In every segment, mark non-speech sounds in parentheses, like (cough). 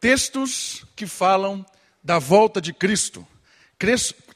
textos que falam da volta de Cristo,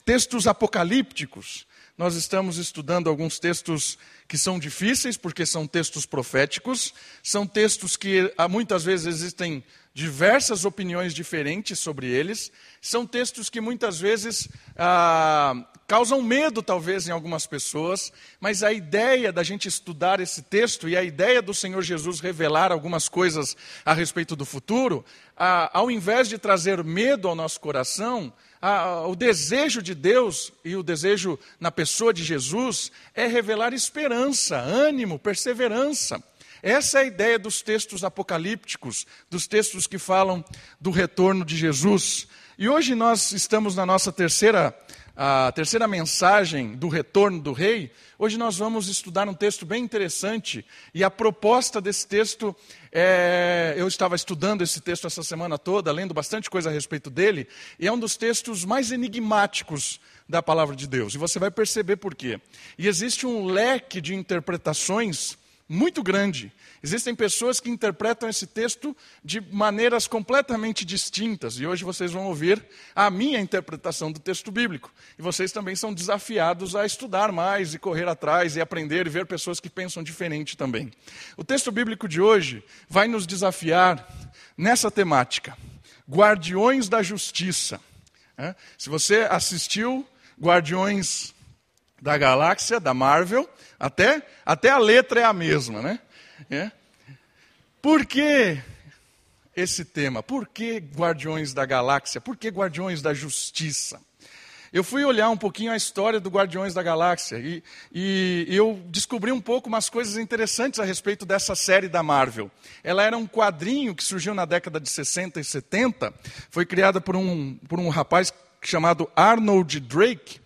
textos apocalípticos. Nós estamos estudando alguns textos que são difíceis, porque são textos proféticos, são textos que muitas vezes existem diversas opiniões diferentes sobre eles. São textos que muitas vezes ah, causam medo, talvez, em algumas pessoas, mas a ideia da gente estudar esse texto e a ideia do Senhor Jesus revelar algumas coisas a respeito do futuro, ah, ao invés de trazer medo ao nosso coração, ah, o desejo de Deus e o desejo na pessoa de Jesus é revelar esperança, ânimo, perseverança. Essa é a ideia dos textos apocalípticos, dos textos que falam do retorno de Jesus. E hoje nós estamos na nossa terceira, a terceira mensagem do retorno do rei. Hoje nós vamos estudar um texto bem interessante. E a proposta desse texto é, eu estava estudando esse texto essa semana toda, lendo bastante coisa a respeito dele, e é um dos textos mais enigmáticos da palavra de Deus. E você vai perceber por quê. E existe um leque de interpretações muito grande. Existem pessoas que interpretam esse texto de maneiras completamente distintas, e hoje vocês vão ouvir a minha interpretação do texto bíblico. E vocês também são desafiados a estudar mais e correr atrás e aprender e ver pessoas que pensam diferente também. O texto bíblico de hoje vai nos desafiar nessa temática: Guardiões da Justiça. Se você assistiu Guardiões da Galáxia, da Marvel, até, até a letra é a mesma, né? É. Por que esse tema? Por que Guardiões da Galáxia? Por que Guardiões da Justiça? Eu fui olhar um pouquinho a história do Guardiões da Galáxia e, e, eu descobri um pouco umas coisas interessantes a respeito dessa série da Marvel. Ela era um quadrinho que surgiu na década de 60 e 70, foi criada por um, por um rapaz chamado Arnold Drake,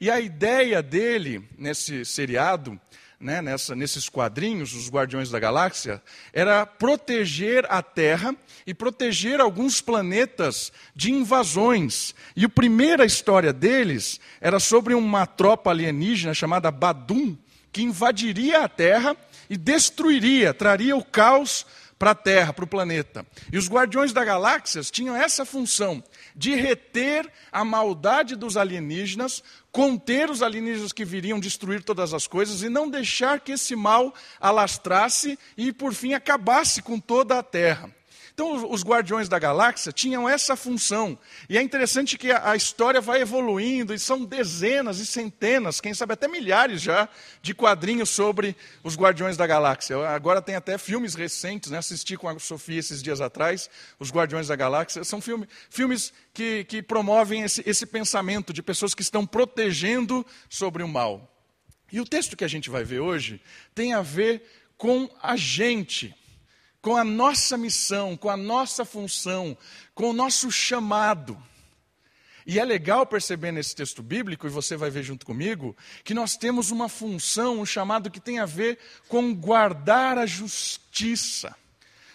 e a ideia dele, nesse seriado, né, nessa, nesses quadrinhos, os Guardiões da Galáxia, era proteger a Terra e proteger alguns planetas de invasões. E a primeira história deles era sobre uma tropa alienígena chamada Badum, que invadiria a Terra e destruiria, traria o caos para a Terra, para o planeta. E os Guardiões da Galáxia tinham essa função de reter a maldade dos alienígenas, conter os alienígenas que viriam destruir todas as coisas e não deixar que esse mal alastrasse e, por fim, acabasse com toda a Terra. Então, os Guardiões da Galáxia tinham essa função. E é interessante que a, história vai evoluindo, e são dezenas e centenas, quem sabe até milhares já, de quadrinhos sobre os Guardiões da Galáxia. Agora tem até filmes recentes, né? assisti com a Sofia esses dias atrás, Os Guardiões da Galáxia. São filme, filmes que, que promovem esse, esse pensamento de pessoas que estão protegendo sobre o mal. E o texto que a gente vai ver hoje tem a ver com a gente com a nossa missão, com a nossa função, com o nosso chamado. E é legal perceber nesse texto bíblico, e você vai ver junto comigo, que nós temos uma função, um chamado que tem a ver com guardar a justiça.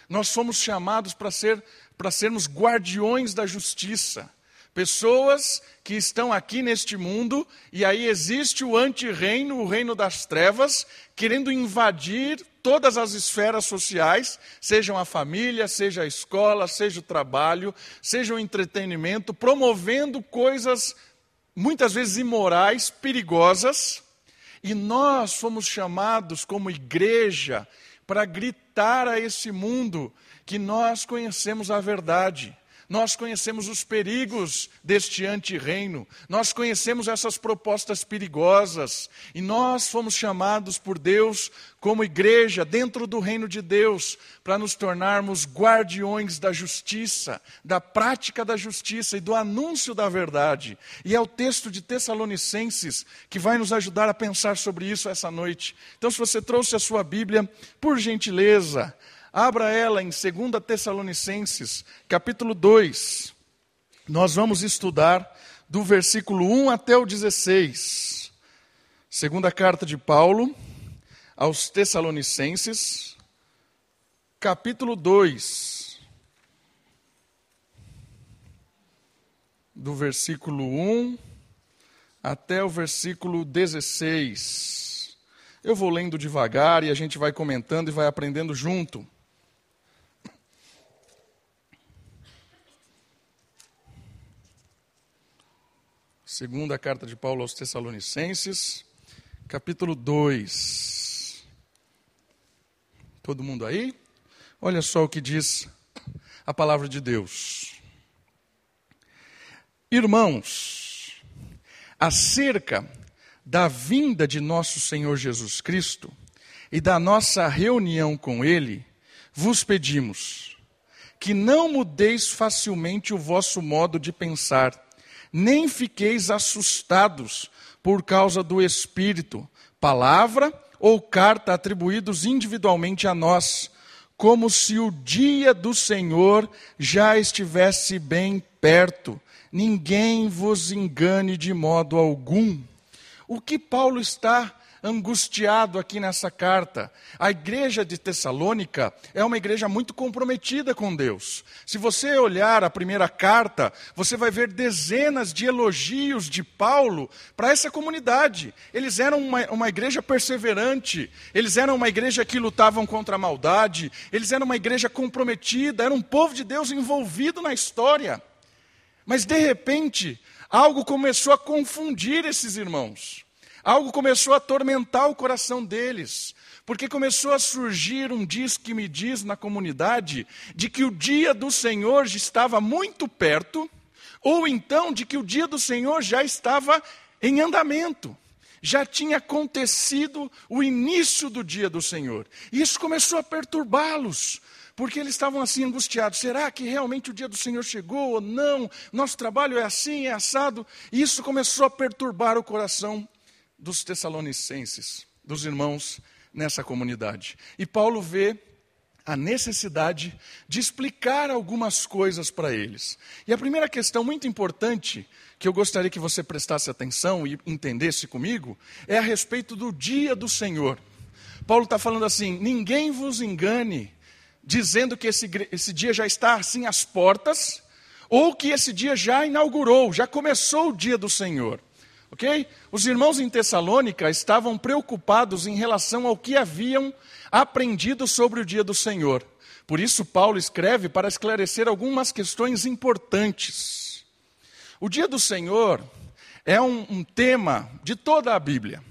Nós somos chamados para ser, para sermos guardiões da justiça. Pessoas que estão aqui neste mundo, e aí existe o antirreino, o reino das trevas, querendo invadir todas as esferas sociais, sejam a família, seja a escola, seja o trabalho, seja o entretenimento, promovendo coisas muitas vezes imorais, perigosas, e nós fomos chamados como igreja para gritar a esse mundo que nós conhecemos a verdade nós conhecemos os perigos deste antirreino, nós conhecemos essas propostas perigosas, e nós fomos chamados por Deus, como igreja, dentro do reino de Deus, para nos tornarmos guardiões da justiça, da prática da justiça e do anúncio da verdade. E é o texto de Tessalonicenses que vai nos ajudar a pensar sobre isso essa noite. Então, se você trouxe a sua Bíblia, por gentileza, Abra ela em 2 Tessalonicenses, capítulo 2. Nós vamos estudar do versículo 1 até o 16. Segunda carta de Paulo aos Tessalonicenses, capítulo 2. Do versículo 1 até o versículo 16. Eu vou lendo devagar e a gente vai comentando e vai aprendendo junto. Segunda carta de Paulo aos Tessalonicenses, capítulo 2. Todo mundo aí? Olha só o que diz a palavra de Deus. Irmãos, acerca da vinda de nosso Senhor Jesus Cristo e da nossa reunião com Ele, vos pedimos que não mudeis facilmente o vosso modo de pensar nem fiqueis assustados por causa do Espírito, palavra ou carta atribuídos individualmente a nós, como se o dia do Senhor já estivesse bem perto. Ninguém vos engane de modo algum. O que Paulo está angustiado aqui nessa carta. A igreja de Tessalônica é uma igreja muito comprometida com Deus. Se você olhar a primeira carta, você vai ver dezenas de elogios de Paulo para essa comunidade. Eles eram uma, uma igreja perseverante, eles eram uma igreja que lutavam contra a maldade, eles eram uma igreja comprometida, era um povo de Deus envolvido na história. Mas de repente, algo começou a confundir esses irmãos. Algo começou a atormentar o coração deles, porque começou a surgir um diz que me diz na comunidade de que o dia do Senhor estava muito perto, ou então de que o dia do Senhor já estava em andamento. Já tinha acontecido o início do dia do Senhor. E isso começou a perturbá-los, porque eles estavam assim angustiados: será que realmente o dia do Senhor chegou ou não? Nosso trabalho é assim, é assado. E isso começou a perturbar o coração dos tessalonicenses, dos irmãos nessa comunidade. E Paulo vê a necessidade de explicar algumas coisas para eles. E a primeira questão muito importante que eu gostaria que você prestasse atenção e entendesse comigo é a respeito do dia do Senhor. Paulo está falando assim: ninguém vos engane, dizendo que esse, esse dia já está assim às portas, ou que esse dia já inaugurou, já começou o dia do Senhor. Ok? Os irmãos em Tessalônica estavam preocupados em relação ao que haviam aprendido sobre o dia do Senhor. Por isso, Paulo escreve para esclarecer algumas questões importantes. O dia do Senhor é um, um tema de toda a Bíblia.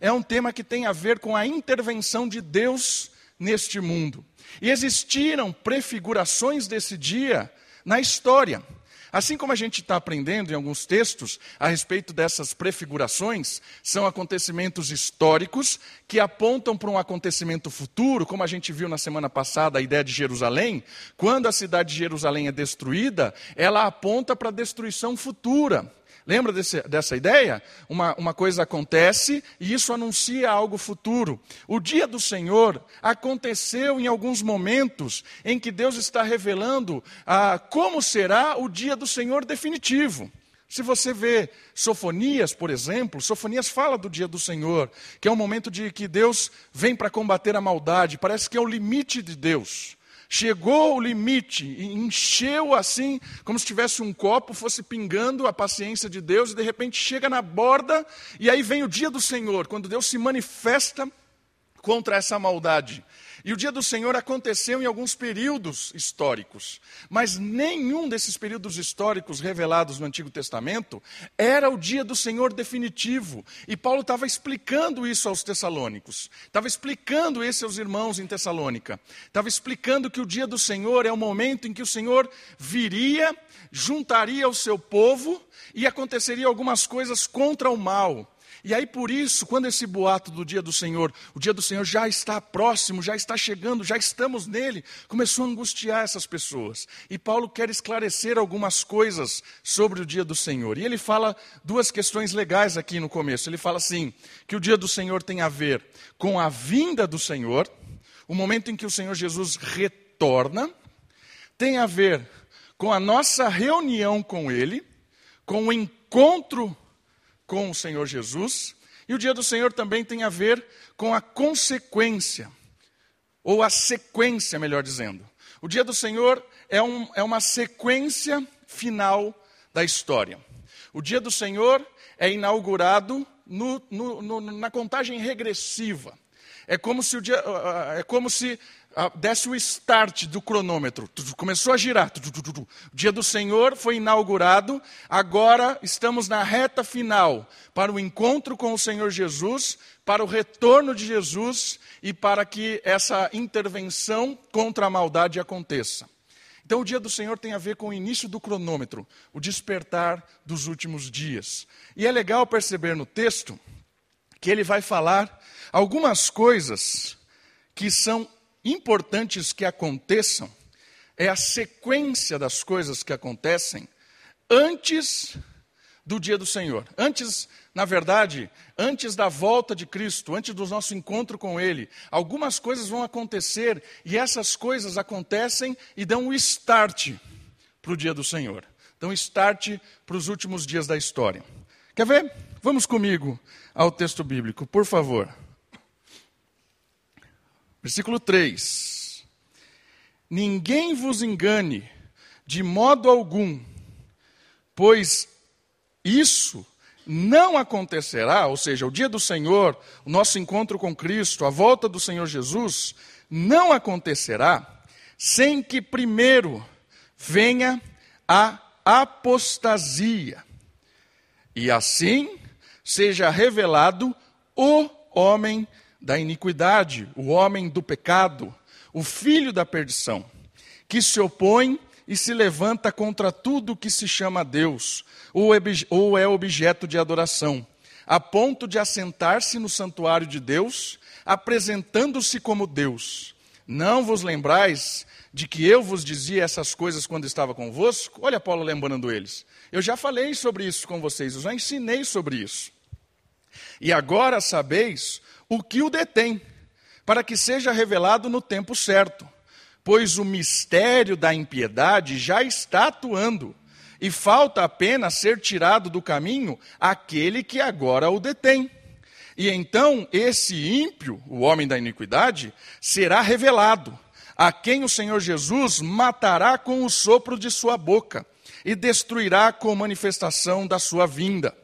É um tema que tem a ver com a intervenção de Deus neste mundo. E existiram prefigurações desse dia na história. Assim como a gente está aprendendo em alguns textos a respeito dessas prefigurações, são acontecimentos históricos que apontam para um acontecimento futuro, como a gente viu na semana passada a ideia de Jerusalém. Quando a cidade de Jerusalém é destruída, ela aponta para a destruição futura. Lembra desse, dessa ideia? Uma, uma coisa acontece e isso anuncia algo futuro. O dia do Senhor aconteceu em alguns momentos em que Deus está revelando ah, como será o dia do Senhor definitivo. Se você vê Sofonias, por exemplo, Sofonias fala do dia do Senhor, que é um momento de que Deus vem para combater a maldade, parece que é o limite de Deus chegou ao limite encheu assim, como se tivesse um copo, fosse pingando a paciência de Deus, e de repente chega na borda, e aí vem o dia do Senhor, quando Deus se manifesta contra essa maldade. E o dia do Senhor aconteceu em alguns períodos históricos, mas nenhum desses períodos históricos revelados no Antigo Testamento era o dia do Senhor definitivo. E Paulo estava explicando isso aos tessalônicos, estava explicando isso aos irmãos em Tessalônica, estava explicando que o dia do Senhor é o momento em que o Senhor viria, juntaria o seu povo e aconteceria algumas coisas contra o mal. E aí, por isso, quando esse boato do dia do Senhor, o dia do Senhor já está próximo, já está chegando, já estamos nele, começou a angustiar essas pessoas. E Paulo quer esclarecer algumas coisas sobre o dia do Senhor. E ele fala duas questões legais aqui no começo. Ele fala assim: que o dia do Senhor tem a ver com a vinda do Senhor, o momento em que o Senhor Jesus retorna, tem a ver com a nossa reunião com Ele, com o encontro com o Senhor Jesus. E o dia do Senhor também tem a ver com a consequência, ou a sequência, melhor dizendo. O dia do Senhor é, um, é uma sequência final da história. O dia do Senhor é inaugurado no, no, no, na contagem regressiva. É como se, dia, é como se desce o start do cronômetro, começou a girar. O dia do Senhor foi inaugurado, agora estamos na reta final para o encontro com o Senhor Jesus, para o retorno de Jesus e para que essa intervenção contra a maldade aconteça. Então, o dia do Senhor tem a ver com o início do cronômetro, o despertar dos últimos dias. E é legal perceber no texto que ele vai falar algumas coisas que são importantes que aconteçam, é a sequência das coisas que acontecem antes do dia do Senhor. Antes, na verdade, antes da volta de Cristo, antes do nosso encontro com Ele, algumas coisas vão acontecer e essas coisas acontecem e dão um start para o dia do Senhor. Dão start para os últimos dias da história. Quer ver? Vamos comigo ao texto bíblico, por favor. Versículo 3: Ninguém vos engane de modo algum, pois isso não acontecerá, ou seja, o dia do Senhor, o nosso encontro com Cristo, a volta do Senhor Jesus, não acontecerá sem que primeiro venha a apostasia, e assim seja revelado o homem da iniquidade, o homem do pecado, o filho da perdição, que se opõe e se levanta contra tudo que se chama Deus, ou é objeto de adoração, a ponto de assentar-se no santuário de Deus, apresentando-se como Deus. Não vos lembrais de que eu vos dizia essas coisas quando estava convosco? Olha Paulo lembrando eles. Eu já falei sobre isso com vocês, eu já ensinei sobre isso. E agora sabeis o que o detém, para que seja revelado no tempo certo. Pois o mistério da impiedade já está atuando, e falta apenas ser tirado do caminho aquele que agora o detém. E então esse ímpio, o homem da iniquidade, será revelado, a quem o Senhor Jesus matará com o sopro de sua boca e destruirá com manifestação da sua vinda.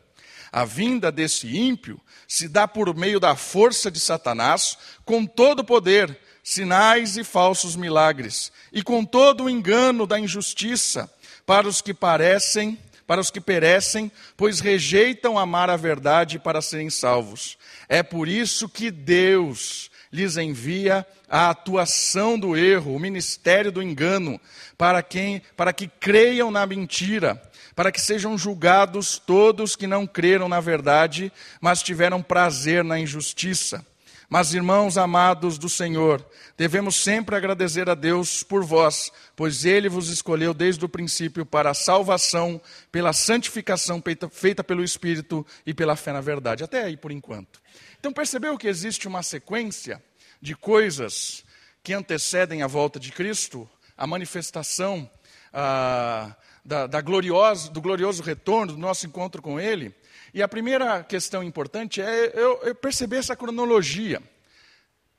A vinda desse ímpio se dá por meio da força de Satanás, com todo o poder, sinais e falsos milagres, e com todo o engano da injustiça, para os que parecem, para os que perecem, pois rejeitam amar a verdade para serem salvos. É por isso que Deus lhes envia a atuação do erro, o ministério do engano, para quem, para que creiam na mentira para que sejam julgados todos que não creram na verdade, mas tiveram prazer na injustiça. Mas, irmãos amados do Senhor, devemos sempre agradecer a Deus por vós, pois Ele vos escolheu desde o princípio para a salvação, pela santificação feita pelo Espírito e pela fé na verdade. Até aí por enquanto. Então, percebeu que existe uma sequência de coisas que antecedem a volta de Cristo, a manifestação. Ah, da, da glorioso, do glorioso retorno, do nosso encontro com Ele. E a primeira questão importante é eu, eu perceber essa cronologia.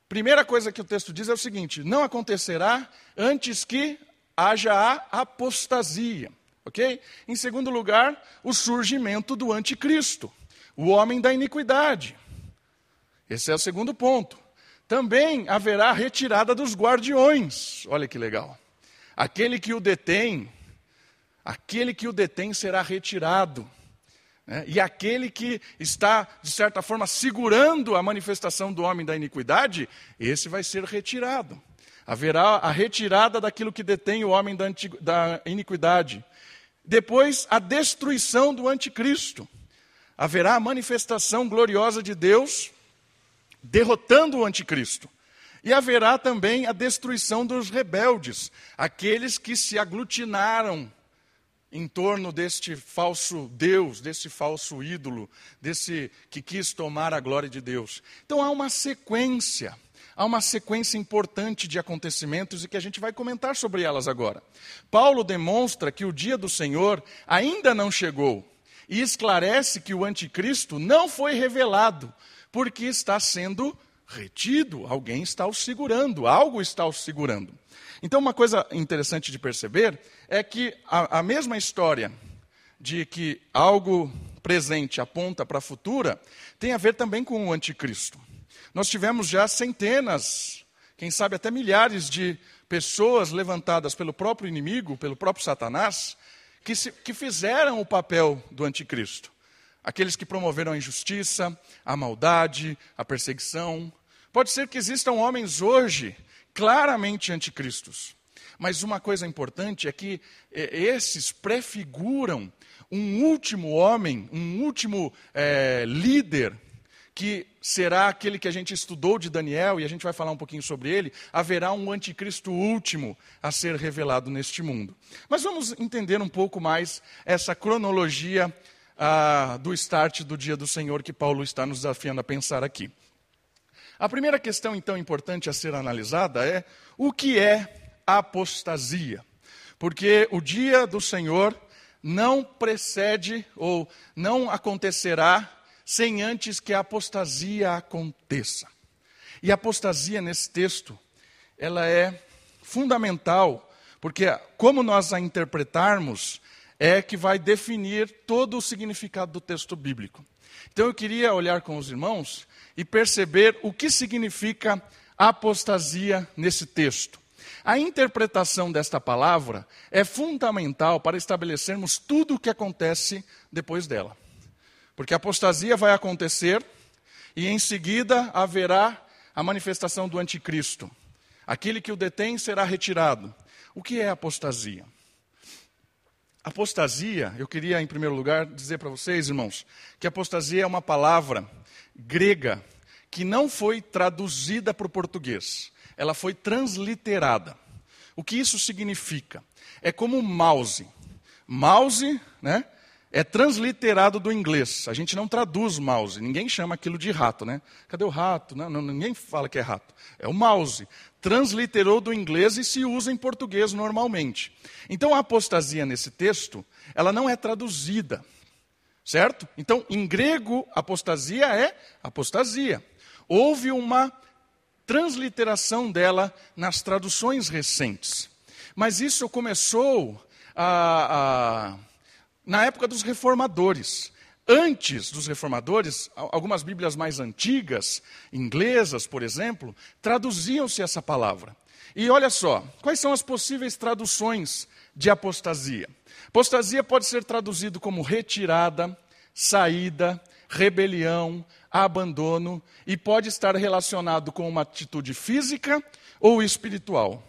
Primeira coisa que o texto diz é o seguinte: não acontecerá antes que haja a apostasia. Ok? Em segundo lugar, o surgimento do anticristo, o homem da iniquidade. Esse é o segundo ponto. Também haverá retirada dos guardiões. Olha que legal. Aquele que o detém aquele que o detém será retirado. Né? E aquele que está, de certa forma, segurando a manifestação do homem da iniquidade, esse vai ser retirado. Haverá a retirada daquilo que detém o homem da, da iniquidade. Depois, a destruição do anticristo. Haverá a manifestação gloriosa de Deus derrotando o anticristo. E haverá também a destruição dos rebeldes, aqueles que se aglutinaram em torno deste falso Deus, desse falso ídolo, desse que quis tomar a glória de Deus. Então há uma sequência, há uma sequência importante de acontecimentos e que a gente vai comentar sobre elas agora. Paulo demonstra que o dia do Senhor ainda não chegou e esclarece que o anticristo não foi revelado, porque está sendo retido, alguém está o segurando, algo está o segurando. Então, uma coisa interessante de perceber é que a, a mesma história de que algo presente aponta para a futura tem a ver também com o anticristo. Nós tivemos já centenas, quem sabe até milhares de pessoas levantadas pelo próprio inimigo, pelo próprio Satanás, que, se, que fizeram o papel do anticristo. Aqueles que promoveram a injustiça, a maldade, a perseguição. Pode ser que existam homens hoje claramente anticristos. Mas uma coisa importante é que é, esses prefiguram um último homem, um último é, líder que será aquele que a gente estudou de Daniel, e a gente vai falar um pouquinho sobre ele, haverá um anticristo último a ser revelado neste mundo. Mas vamos entender um pouco mais essa cronologia ah, do start do dia do Senhor que Paulo está nos desafiando a pensar aqui. A primeira questão, então, importante a ser analisada é o que é apostasia. Porque o dia do Senhor não precede ou não acontecerá sem antes que a apostasia aconteça. E a apostasia nesse texto, ela é fundamental, porque como nós a interpretarmos é que vai definir todo o significado do texto bíblico. Então eu queria olhar com os irmãos e perceber o que significa apostasia nesse texto. A interpretação desta palavra é fundamental para estabelecermos tudo o que acontece depois dela. Porque a apostasia vai acontecer e em seguida haverá a manifestação do anticristo. Aquele que o detém será retirado. O que é apostasia? Apostasia, eu queria em primeiro lugar dizer para vocês, irmãos, que apostasia é uma palavra grega que não foi traduzida para o português, ela foi transliterada. O que isso significa? É como mouse. Mouse, né? é transliterado do inglês. A gente não traduz mouse, ninguém chama aquilo de rato, né? Cadê o rato? Não, não, ninguém fala que é rato. É o mouse. Transliterou do inglês e se usa em português normalmente. Então a apostasia nesse texto, ela não é traduzida. Certo? Então, em grego, apostasia é apostasia. Houve uma transliteração dela nas traduções recentes. Mas isso começou a, a na época dos reformadores. Antes dos reformadores, algumas Bíblias mais antigas, inglesas, por exemplo, traduziam-se essa palavra. E olha só, quais são as possíveis traduções de apostasia? Apostasia pode ser traduzido como retirada, saída, rebelião, abandono e pode estar relacionado com uma atitude física ou espiritual.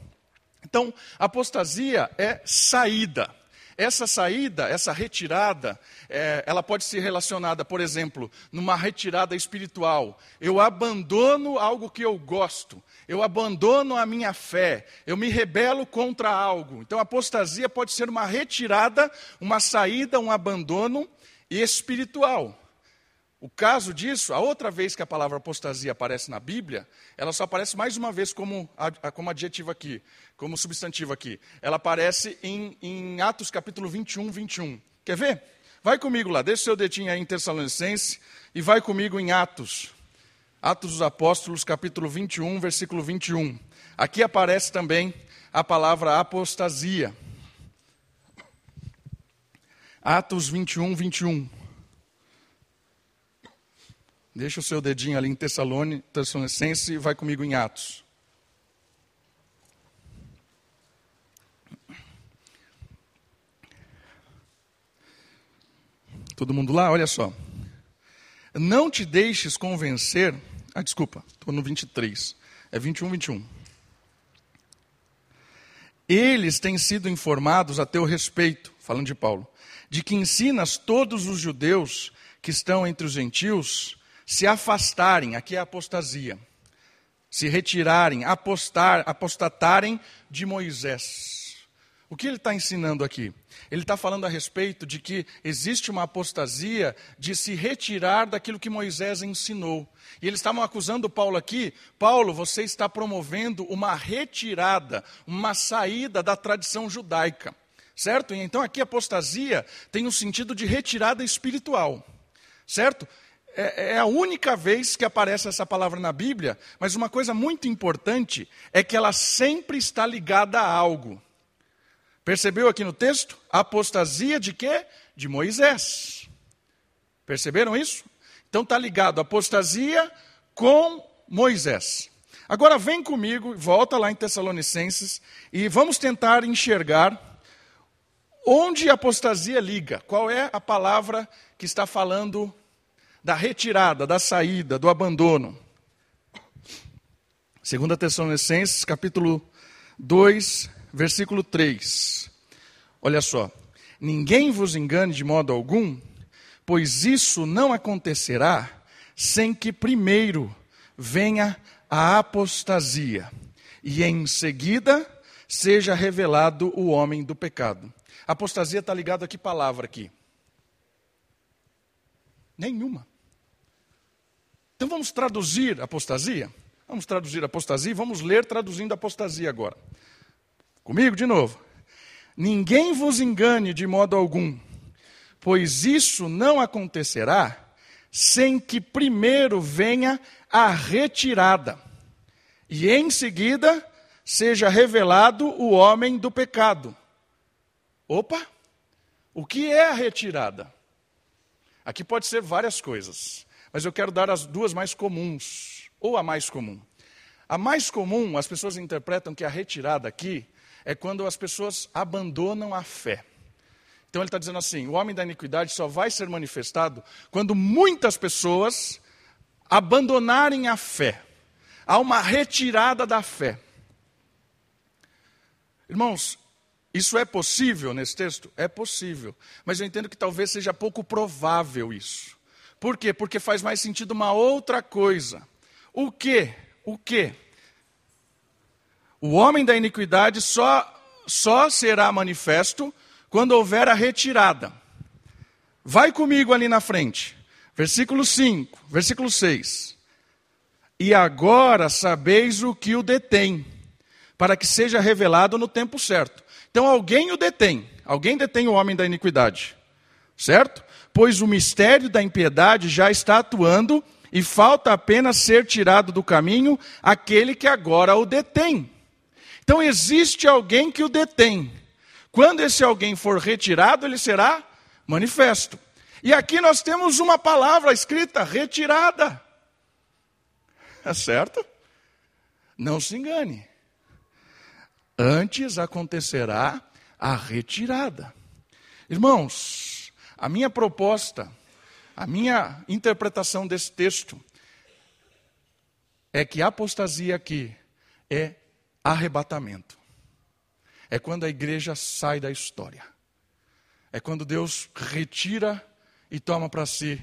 Então, apostasia é saída. Essa saída, essa retirada, é, ela pode ser relacionada, por exemplo, numa retirada espiritual. Eu abandono algo que eu gosto, eu abandono a minha fé, eu me rebelo contra algo. Então, apostasia pode ser uma retirada, uma saída, um abandono espiritual. O caso disso, a outra vez que a palavra apostasia aparece na Bíblia, ela só aparece mais uma vez como, como adjetivo aqui, como substantivo aqui. Ela aparece em, em Atos capítulo 21, 21. Quer ver? Vai comigo lá, deixa o seu dedinho aí em Tessalonicense e vai comigo em Atos. Atos dos Apóstolos, capítulo 21, versículo 21. Aqui aparece também a palavra apostasia. Atos 21, 21. Deixa o seu dedinho ali em Tessalonicense e vai comigo em Atos. Todo mundo lá? Olha só. Não te deixes convencer. Ah, desculpa, estou no 23. É 21, 21. Eles têm sido informados a teu respeito, falando de Paulo, de que ensinas todos os judeus que estão entre os gentios se afastarem, aqui é apostasia, se retirarem, apostar, apostatarem de Moisés. O que ele está ensinando aqui? Ele está falando a respeito de que existe uma apostasia de se retirar daquilo que Moisés ensinou. E eles estavam acusando Paulo aqui: Paulo, você está promovendo uma retirada, uma saída da tradição judaica. Certo? E então aqui apostasia tem um sentido de retirada espiritual. Certo? É, é a única vez que aparece essa palavra na Bíblia, mas uma coisa muito importante é que ela sempre está ligada a algo. Percebeu aqui no texto? A apostasia de quê? De Moisés. Perceberam isso? Então está ligado apostasia com Moisés. Agora vem comigo, volta lá em Tessalonicenses e vamos tentar enxergar onde a apostasia liga. Qual é a palavra que está falando da retirada, da saída, do abandono? 2 Tessalonicenses, capítulo 2, versículo 3. Olha só. Ninguém vos engane de modo algum, pois isso não acontecerá sem que primeiro venha a apostasia e em seguida seja revelado o homem do pecado. Apostasia está ligado a que palavra aqui? Nenhuma. Então vamos traduzir apostasia? Vamos traduzir apostasia e vamos ler traduzindo apostasia agora. Comigo de novo. Ninguém vos engane de modo algum, pois isso não acontecerá sem que primeiro venha a retirada, e em seguida seja revelado o homem do pecado. Opa! O que é a retirada? Aqui pode ser várias coisas, mas eu quero dar as duas mais comuns, ou a mais comum. A mais comum, as pessoas interpretam que a retirada aqui é quando as pessoas abandonam a fé. Então ele está dizendo assim: o homem da iniquidade só vai ser manifestado quando muitas pessoas abandonarem a fé. Há uma retirada da fé. Irmãos, isso é possível nesse texto? É possível. Mas eu entendo que talvez seja pouco provável isso. Por quê? Porque faz mais sentido uma outra coisa. O quê? O quê? O homem da iniquidade só, só será manifesto quando houver a retirada. Vai comigo ali na frente. Versículo 5, versículo 6. E agora sabeis o que o detém, para que seja revelado no tempo certo. Então alguém o detém, alguém detém o homem da iniquidade, certo? Pois o mistério da impiedade já está atuando e falta apenas ser tirado do caminho aquele que agora o detém. Então existe alguém que o detém. Quando esse alguém for retirado, ele será manifesto. E aqui nós temos uma palavra escrita: retirada. É (laughs) certo? Não se engane. Antes acontecerá a retirada. Irmãos, a minha proposta, a minha interpretação desse texto é que apostasia aqui é arrebatamento é quando a igreja sai da história. É quando Deus retira e toma para si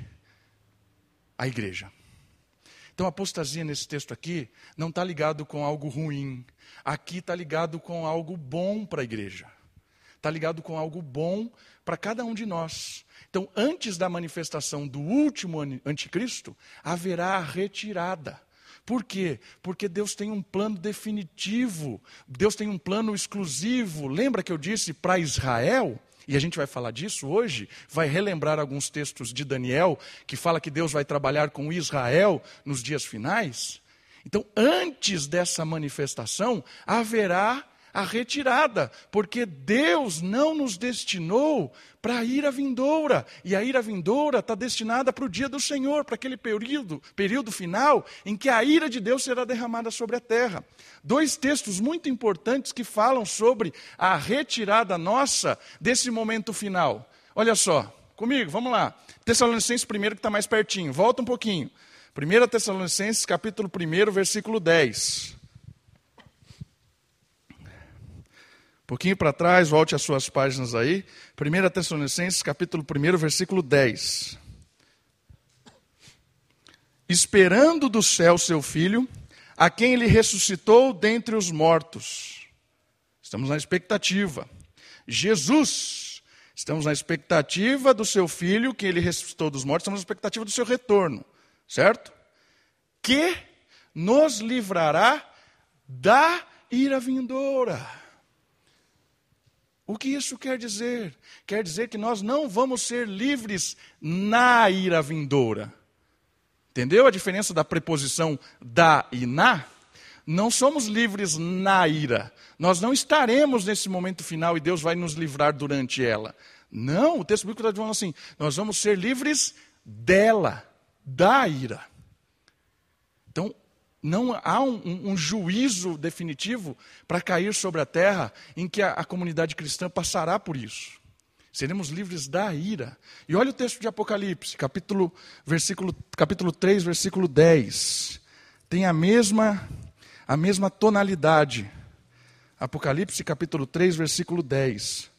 a igreja. Então, apostasia nesse texto aqui não está ligado com algo ruim. Aqui está ligado com algo bom para a igreja. Está ligado com algo bom para cada um de nós. Então, antes da manifestação do último anticristo, haverá a retirada. Por quê? Porque Deus tem um plano definitivo, Deus tem um plano exclusivo. Lembra que eu disse para Israel? E a gente vai falar disso hoje, vai relembrar alguns textos de Daniel, que fala que Deus vai trabalhar com Israel nos dias finais. Então, antes dessa manifestação, haverá a retirada, porque Deus não nos destinou para a ira vindoura, e a ira vindoura está destinada para o dia do Senhor, para aquele período, período final em que a ira de Deus será derramada sobre a terra. Dois textos muito importantes que falam sobre a retirada nossa desse momento final. Olha só, comigo, vamos lá. Tessalonicenses primeiro que está mais pertinho, volta um pouquinho. 1 Tessalonicenses capítulo 1, versículo 10. Um pouquinho para trás, volte as suas páginas aí. 1 Tessalonicenses, capítulo 1, versículo 10. Esperando do céu seu filho, a quem ele ressuscitou dentre os mortos. Estamos na expectativa. Jesus, estamos na expectativa do seu filho, que ele ressuscitou dos mortos, estamos na expectativa do seu retorno, certo? Que nos livrará da ira vindoura. O que isso quer dizer? Quer dizer que nós não vamos ser livres na ira vindoura. Entendeu a diferença da preposição da e na? Não somos livres na ira. Nós não estaremos nesse momento final e Deus vai nos livrar durante ela. Não, o texto bíblico está dizendo assim: nós vamos ser livres dela, da ira. Não há um, um, um juízo definitivo para cair sobre a terra em que a, a comunidade cristã passará por isso. Seremos livres da ira. E olha o texto de Apocalipse, capítulo, versículo, capítulo 3, versículo 10. Tem a mesma, a mesma tonalidade. Apocalipse, capítulo 3, versículo 10.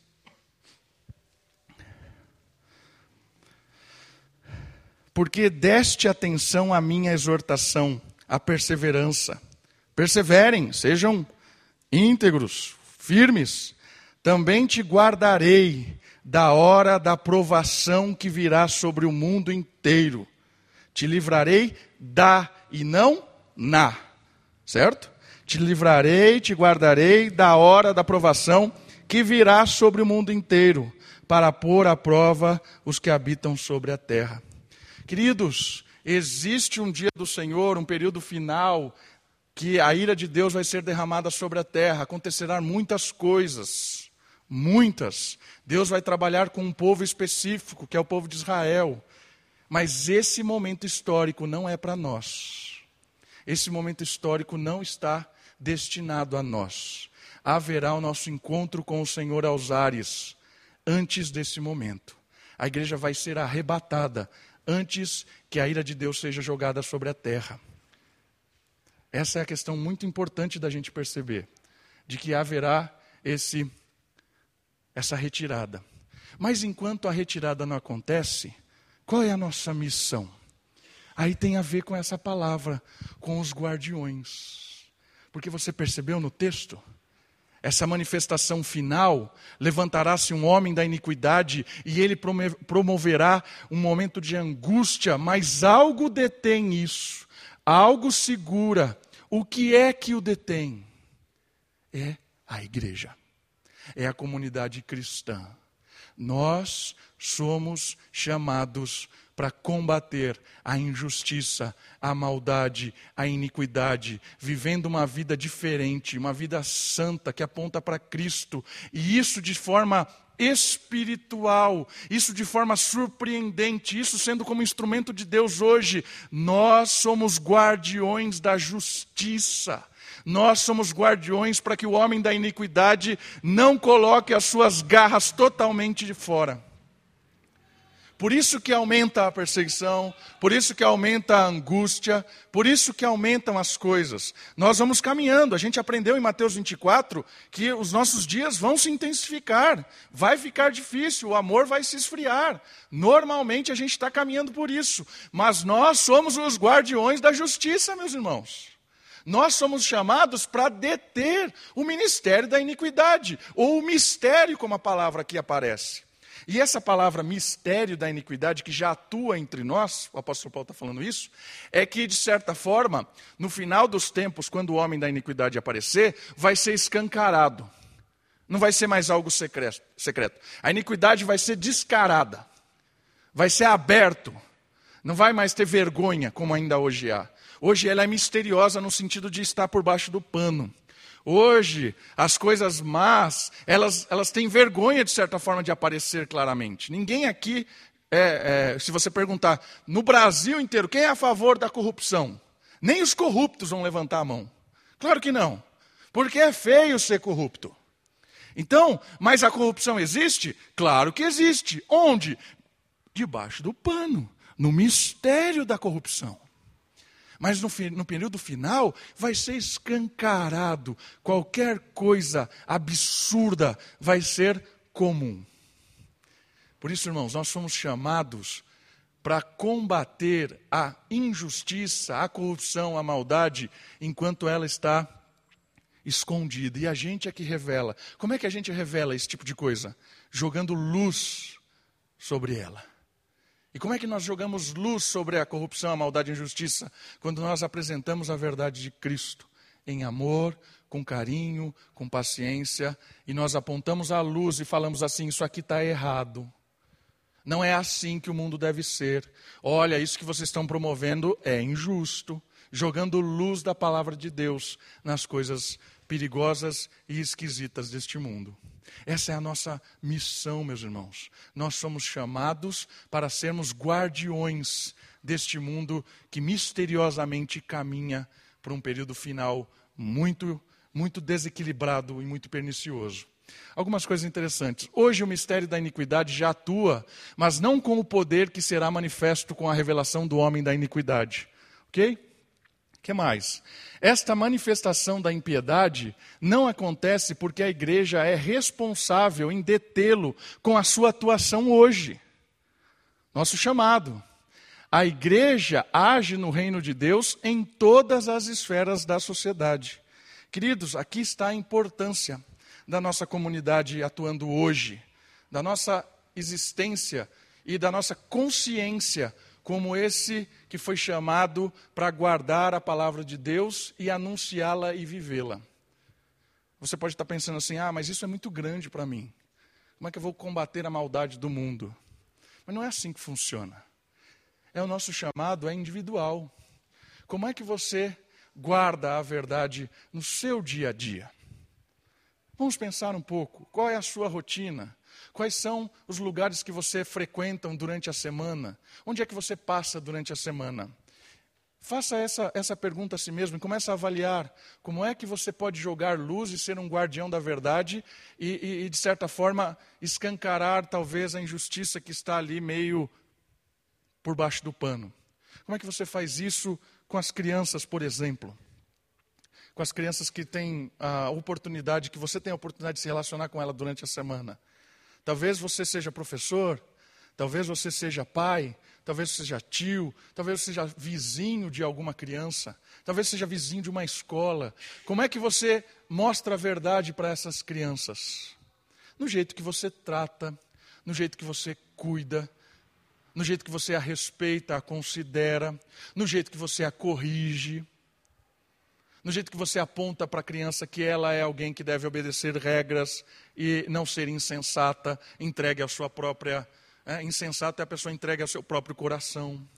Porque deste atenção à minha exortação a perseverança. Perseverem, sejam íntegros, firmes. Também te guardarei da hora da provação que virá sobre o mundo inteiro. Te livrarei da e não na. Certo? Te livrarei, te guardarei da hora da provação que virá sobre o mundo inteiro, para pôr à prova os que habitam sobre a terra. Queridos, Existe um dia do Senhor, um período final, que a ira de Deus vai ser derramada sobre a terra, acontecerão muitas coisas, muitas. Deus vai trabalhar com um povo específico, que é o povo de Israel. Mas esse momento histórico não é para nós. Esse momento histórico não está destinado a nós. Haverá o nosso encontro com o Senhor aos ares antes desse momento. A igreja vai ser arrebatada antes que a ira de Deus seja jogada sobre a terra. Essa é a questão muito importante da gente perceber, de que haverá esse essa retirada. Mas enquanto a retirada não acontece, qual é a nossa missão? Aí tem a ver com essa palavra, com os guardiões. Porque você percebeu no texto? Essa manifestação final, levantará-se um homem da iniquidade e ele promoverá um momento de angústia, mas algo detém isso, algo segura. O que é que o detém? É a igreja, é a comunidade cristã. Nós somos chamados para combater a injustiça, a maldade, a iniquidade, vivendo uma vida diferente, uma vida santa que aponta para Cristo, e isso de forma espiritual, isso de forma surpreendente, isso sendo como instrumento de Deus hoje. Nós somos guardiões da justiça. Nós somos guardiões para que o homem da iniquidade não coloque as suas garras totalmente de fora. Por isso que aumenta a perseguição, por isso que aumenta a angústia, por isso que aumentam as coisas. Nós vamos caminhando, a gente aprendeu em Mateus 24 que os nossos dias vão se intensificar, vai ficar difícil, o amor vai se esfriar. Normalmente a gente está caminhando por isso, mas nós somos os guardiões da justiça, meus irmãos. Nós somos chamados para deter o ministério da iniquidade, ou o mistério, como a palavra aqui aparece. E essa palavra mistério da iniquidade, que já atua entre nós, o apóstolo Paulo está falando isso, é que, de certa forma, no final dos tempos, quando o homem da iniquidade aparecer, vai ser escancarado. Não vai ser mais algo secreto. A iniquidade vai ser descarada, vai ser aberto. Não vai mais ter vergonha, como ainda hoje há. Hoje ela é misteriosa no sentido de estar por baixo do pano. Hoje, as coisas más, elas, elas têm vergonha, de certa forma, de aparecer claramente. Ninguém aqui, é, é, se você perguntar, no Brasil inteiro, quem é a favor da corrupção? Nem os corruptos vão levantar a mão. Claro que não. Porque é feio ser corrupto. Então, mas a corrupção existe? Claro que existe. Onde? Debaixo do pano, no mistério da corrupção. Mas no, no, período final vai ser escancarado. Qualquer coisa absurda vai ser comum. Por isso, irmãos, nós somos chamados para combater a injustiça, a corrupção, a maldade, enquanto ela está escondida. E a gente é que revela. Como é que a gente revela esse tipo de coisa? Jogando luz sobre ela. E como é que nós jogamos luz sobre a corrupção, a maldade e a injustiça? Quando nós apresentamos a verdade de Cristo em amor, com carinho, com paciência, e nós apontamos a luz e falamos assim: isso aqui está errado. Não é assim que o mundo deve ser. Olha, isso que vocês estão promovendo é injusto, jogando luz da palavra de Deus nas coisas perigosas e esquisitas deste mundo. Essa é a nossa missão, meus irmãos. Nós somos chamados para sermos guardiões deste mundo que misteriosamente caminha por um período final muito, muito desequilibrado e muito pernicioso. Algumas coisas interessantes. Hoje o mistério da iniquidade já atua, mas não com o poder que será manifesto com a revelação do homem da iniquidade. Ok? Que mais? Esta manifestação da impiedade não acontece porque a igreja é responsável em detê-lo com a sua atuação hoje. Nosso chamado. A igreja age no reino de Deus em todas as esferas da sociedade. Queridos, aqui está a importância da nossa comunidade atuando hoje, da nossa existência e da nossa consciência como esse que foi chamado para guardar a palavra de Deus e anunciá-la e vivê-la. Você pode estar pensando assim: ah, mas isso é muito grande para mim. Como é que eu vou combater a maldade do mundo? Mas não é assim que funciona é o nosso chamado, é individual. Como é que você guarda a verdade no seu dia a dia? Vamos pensar um pouco. Qual é a sua rotina? Quais são os lugares que você frequenta durante a semana? Onde é que você passa durante a semana? Faça essa, essa pergunta a si mesmo e comece a avaliar como é que você pode jogar luz e ser um guardião da verdade e, e, e de certa forma, escancarar talvez a injustiça que está ali meio por baixo do pano. Como é que você faz isso com as crianças, por exemplo? Com as crianças que têm a oportunidade, que você tem a oportunidade de se relacionar com ela durante a semana. Talvez você seja professor, talvez você seja pai, talvez seja tio, talvez seja vizinho de alguma criança, talvez seja vizinho de uma escola. Como é que você mostra a verdade para essas crianças? No jeito que você trata, no jeito que você cuida, no jeito que você a respeita, a considera, no jeito que você a corrige, no jeito que você aponta para a criança que ela é alguém que deve obedecer regras e não ser insensata, entregue a sua própria. É, insensata é a pessoa entregue ao seu próprio coração.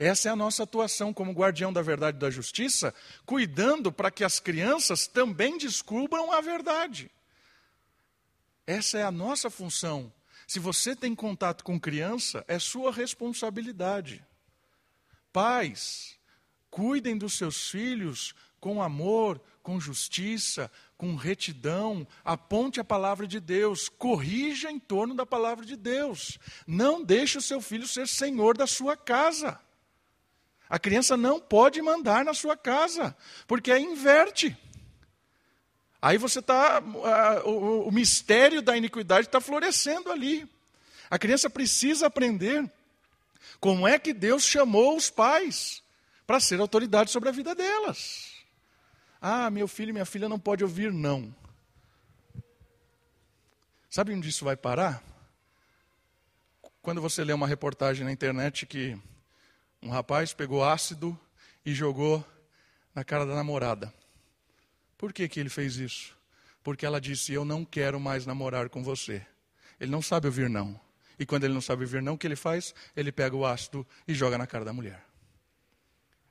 Essa é a nossa atuação como guardião da verdade e da justiça, cuidando para que as crianças também descubram a verdade. Essa é a nossa função se você tem contato com criança, é sua responsabilidade. Pais, cuidem dos seus filhos com amor, com justiça, com retidão, aponte a palavra de Deus, corrija em torno da palavra de Deus. Não deixe o seu filho ser senhor da sua casa. A criança não pode mandar na sua casa, porque aí inverte. Aí você está. Uh, o, o mistério da iniquidade está florescendo ali. A criança precisa aprender como é que Deus chamou os pais para ser autoridade sobre a vida delas. Ah, meu filho e minha filha não pode ouvir não. Sabe onde isso vai parar? Quando você lê uma reportagem na internet que um rapaz pegou ácido e jogou na cara da namorada. Por que, que ele fez isso? Porque ela disse: Eu não quero mais namorar com você. Ele não sabe ouvir não. E quando ele não sabe ouvir não, o que ele faz? Ele pega o ácido e joga na cara da mulher.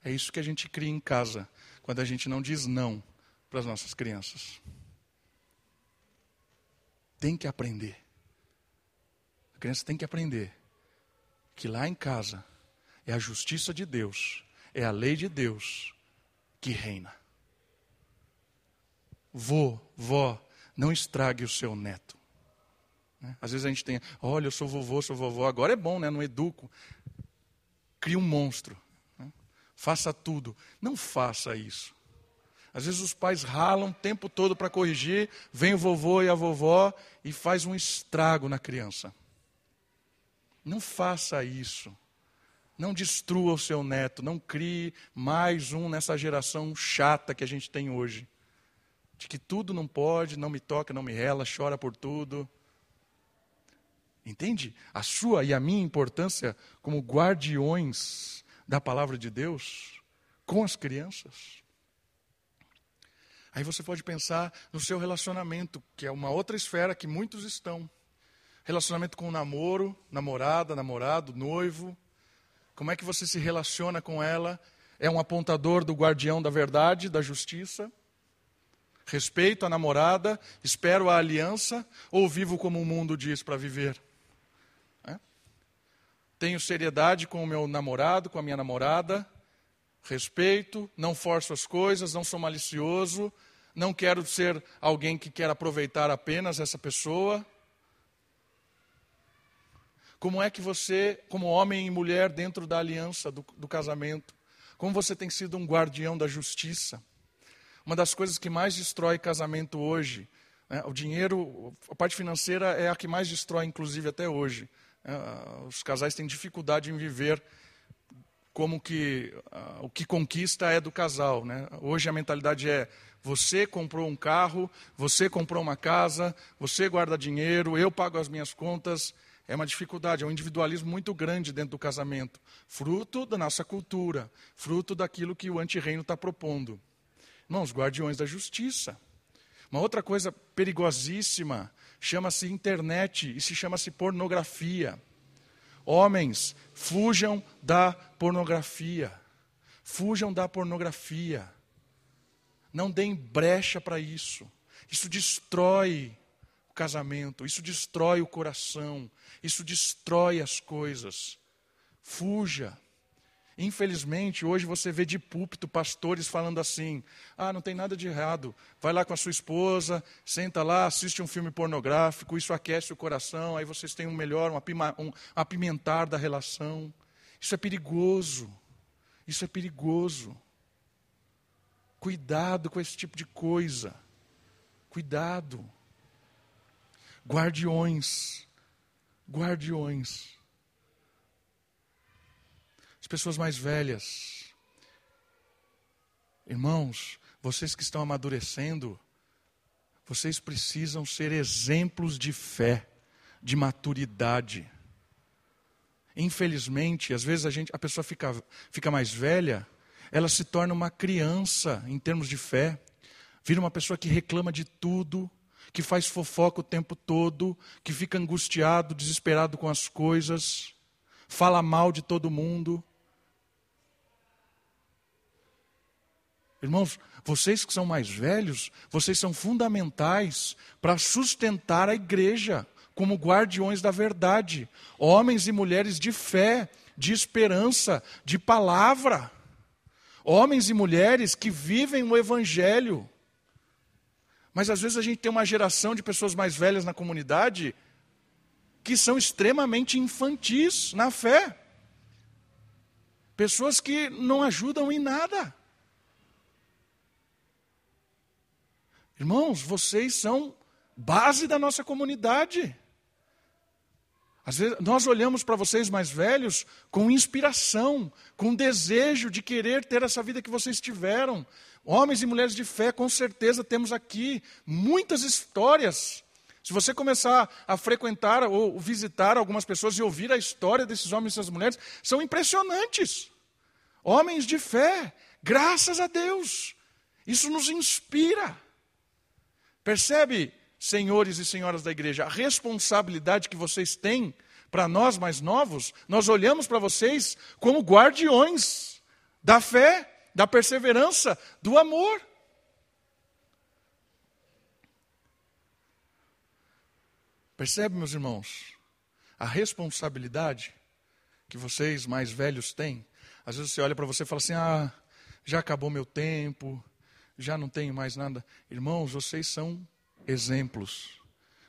É isso que a gente cria em casa, quando a gente não diz não para as nossas crianças. Tem que aprender. A criança tem que aprender que lá em casa é a justiça de Deus, é a lei de Deus que reina. Vô, vó, não estrague o seu neto. Né? Às vezes a gente tem, olha, eu sou vovô, sou vovó, agora é bom, né? não educo. Cria um monstro. Faça tudo. Não faça isso. Às vezes os pais ralam o tempo todo para corrigir, vem o vovô e a vovó e faz um estrago na criança. Não faça isso. Não destrua o seu neto, não crie mais um nessa geração chata que a gente tem hoje de que tudo não pode, não me toca, não me rela, chora por tudo. Entende? A sua e a minha importância como guardiões da palavra de Deus com as crianças. Aí você pode pensar no seu relacionamento, que é uma outra esfera que muitos estão. Relacionamento com o namoro, namorada, namorado, noivo. Como é que você se relaciona com ela? É um apontador do guardião da verdade, da justiça? Respeito a namorada, espero a aliança ou vivo como o mundo diz para viver? Tenho seriedade com o meu namorado, com a minha namorada, respeito, não forço as coisas, não sou malicioso, não quero ser alguém que quer aproveitar apenas essa pessoa. Como é que você, como homem e mulher dentro da aliança do, do casamento, como você tem sido um guardião da justiça? Uma das coisas que mais destrói casamento hoje, né, o dinheiro, a parte financeira é a que mais destrói, inclusive até hoje. É, os casais têm dificuldade em viver como que uh, o que conquista é do casal. Né? Hoje a mentalidade é você comprou um carro, você comprou uma casa, você guarda dinheiro, eu pago as minhas contas. É uma dificuldade, é um individualismo muito grande dentro do casamento, fruto da nossa cultura, fruto daquilo que o antirreino está propondo. Irmãos, guardiões da justiça. Uma outra coisa perigosíssima chama-se internet e se chama-se pornografia. Homens, fujam da pornografia. Fujam da pornografia. Não deem brecha para isso. Isso destrói o casamento, isso destrói o coração, isso destrói as coisas. Fuja. Infelizmente, hoje você vê de púlpito pastores falando assim: ah, não tem nada de errado, vai lá com a sua esposa, senta lá, assiste um filme pornográfico, isso aquece o coração, aí vocês têm um melhor, um, um apimentar da relação. Isso é perigoso, isso é perigoso. Cuidado com esse tipo de coisa, cuidado. Guardiões, guardiões as pessoas mais velhas. Irmãos, vocês que estão amadurecendo, vocês precisam ser exemplos de fé, de maturidade. Infelizmente, às vezes a, gente, a pessoa fica, fica mais velha, ela se torna uma criança em termos de fé, vira uma pessoa que reclama de tudo, que faz fofoca o tempo todo, que fica angustiado, desesperado com as coisas, fala mal de todo mundo. Irmãos, vocês que são mais velhos, vocês são fundamentais para sustentar a igreja como guardiões da verdade, homens e mulheres de fé, de esperança, de palavra. Homens e mulheres que vivem o evangelho. Mas às vezes a gente tem uma geração de pessoas mais velhas na comunidade que são extremamente infantis na fé. Pessoas que não ajudam em nada. Irmãos, vocês são base da nossa comunidade. Às vezes nós olhamos para vocês mais velhos com inspiração, com desejo de querer ter essa vida que vocês tiveram. Homens e mulheres de fé, com certeza temos aqui muitas histórias. Se você começar a frequentar ou visitar algumas pessoas e ouvir a história desses homens e dessas mulheres, são impressionantes. Homens de fé, graças a Deus. Isso nos inspira. Percebe, senhores e senhoras da igreja, a responsabilidade que vocês têm para nós mais novos? Nós olhamos para vocês como guardiões da fé, da perseverança, do amor. Percebe, meus irmãos, a responsabilidade que vocês mais velhos têm? Às vezes você olha para você e fala assim: ah, já acabou meu tempo, já não tenho mais nada. Irmãos, vocês são exemplos.